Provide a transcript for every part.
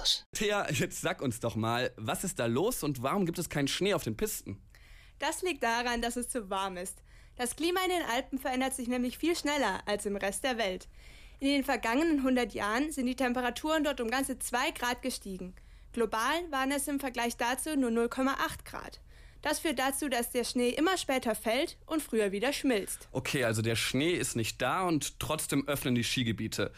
Campus. Thea, jetzt sag uns doch mal, was ist da los und warum gibt es keinen Schnee auf den Pisten? Das liegt daran, dass es zu warm ist. Das Klima in den Alpen verändert sich nämlich viel schneller als im Rest der Welt. In den vergangenen 100 Jahren sind die Temperaturen dort um ganze 2 Grad gestiegen. Global waren es im Vergleich dazu nur 0,8 Grad. Das führt dazu, dass der Schnee immer später fällt und früher wieder schmilzt. Okay, also der Schnee ist nicht da und trotzdem öffnen die Skigebiete.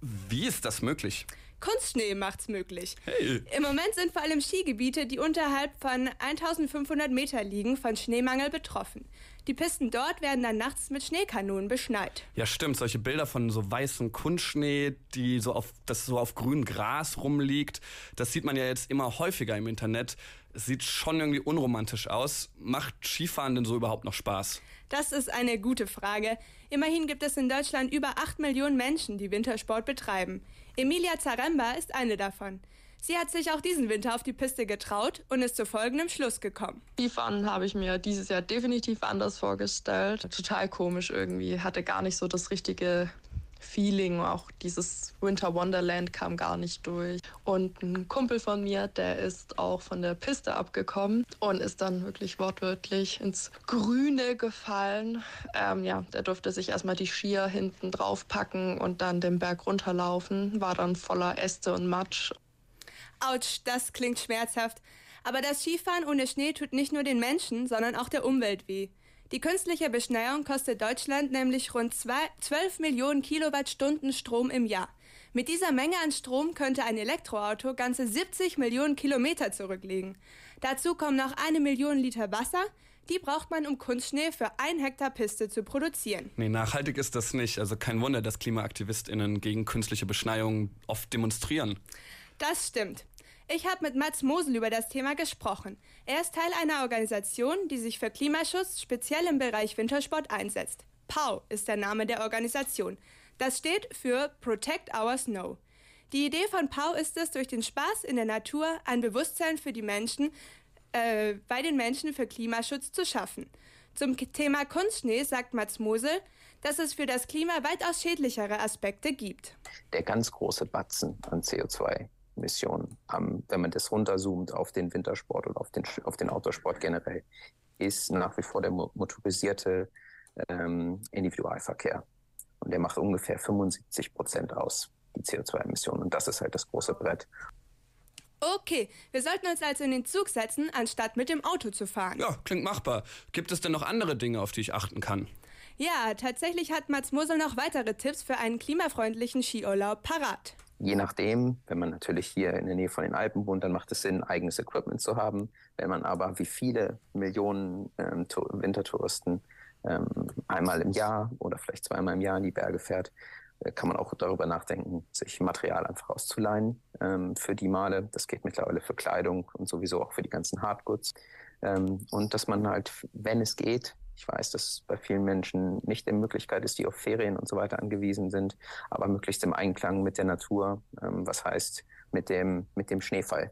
Wie ist das möglich? Kunstschnee macht's möglich. Hey. Im Moment sind vor allem Skigebiete, die unterhalb von 1500 Meter liegen, von Schneemangel betroffen. Die Pisten dort werden dann nachts mit Schneekanonen beschneit. Ja, stimmt. Solche Bilder von so weißem Kunstschnee, die so auf, das so auf grünem Gras rumliegt, das sieht man ja jetzt immer häufiger im Internet. Es sieht schon irgendwie unromantisch aus. Macht Skifahren denn so überhaupt noch Spaß? Das ist eine gute Frage. Immerhin gibt es in Deutschland über 8 Millionen Menschen, die Wintersport betreiben. Emilia Zaremba ist eine davon. Sie hat sich auch diesen Winter auf die Piste getraut und ist zu folgendem Schluss gekommen. Skifahren habe ich mir dieses Jahr definitiv anders vorgestellt. Total komisch irgendwie. Hatte gar nicht so das richtige Feeling. Auch dieses Winter Wonderland kam gar nicht durch. Und ein Kumpel von mir, der ist auch von der Piste abgekommen und ist dann wirklich wortwörtlich ins Grüne gefallen. Ähm, ja, der durfte sich erstmal die Skier hinten drauf packen und dann den Berg runterlaufen. War dann voller Äste und Matsch. Autsch, das klingt schmerzhaft. Aber das Skifahren ohne Schnee tut nicht nur den Menschen, sondern auch der Umwelt weh. Die künstliche Beschneiung kostet Deutschland nämlich rund 12 Millionen Kilowattstunden Strom im Jahr. Mit dieser Menge an Strom könnte ein Elektroauto ganze 70 Millionen Kilometer zurücklegen. Dazu kommen noch eine Million Liter Wasser. Die braucht man, um Kunstschnee für ein Hektar Piste zu produzieren. Nee, nachhaltig ist das nicht. Also kein Wunder, dass KlimaaktivistInnen gegen künstliche Beschneiung oft demonstrieren. Das stimmt. Ich habe mit Mats Mosel über das Thema gesprochen. Er ist Teil einer Organisation, die sich für Klimaschutz speziell im Bereich Wintersport einsetzt. POW ist der Name der Organisation. Das steht für Protect Our Snow. Die Idee von POW ist es, durch den Spaß in der Natur ein Bewusstsein für die Menschen, äh, bei den Menschen für Klimaschutz zu schaffen. Zum Thema Kunstschnee sagt Mats Mosel, dass es für das Klima weitaus schädlichere Aspekte gibt. Der ganz große Batzen an CO2 Emissionen, ähm, wenn man das runterzoomt auf den Wintersport oder auf den, auf den Autosport generell, ist nach wie vor der motorisierte ähm, Individualverkehr. Und der macht ungefähr 75 Prozent aus, die CO2-Emissionen. Und das ist halt das große Brett. Okay, wir sollten uns also in den Zug setzen, anstatt mit dem Auto zu fahren. Ja, klingt machbar. Gibt es denn noch andere Dinge, auf die ich achten kann? Ja, tatsächlich hat Mats Mosel noch weitere Tipps für einen klimafreundlichen Skiurlaub parat. Je nachdem, wenn man natürlich hier in der Nähe von den Alpen wohnt, dann macht es Sinn, eigenes Equipment zu haben. Wenn man aber wie viele Millionen ähm, Wintertouristen ähm, einmal im Jahr oder vielleicht zweimal im Jahr in die Berge fährt, äh, kann man auch darüber nachdenken, sich Material einfach auszuleihen ähm, für die Male. Das geht mittlerweile für Kleidung und sowieso auch für die ganzen Hardgoods. Ähm, und dass man halt, wenn es geht, ich weiß, dass bei vielen Menschen nicht die Möglichkeit ist, die auf Ferien und so weiter angewiesen sind, aber möglichst im Einklang mit der Natur, ähm, was heißt mit dem, mit dem Schneefall.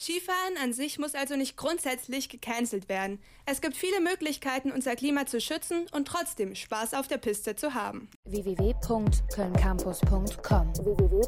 Skifahren an sich muss also nicht grundsätzlich gecancelt werden. Es gibt viele Möglichkeiten, unser Klima zu schützen und trotzdem Spaß auf der Piste zu haben. www.kölncampus.com www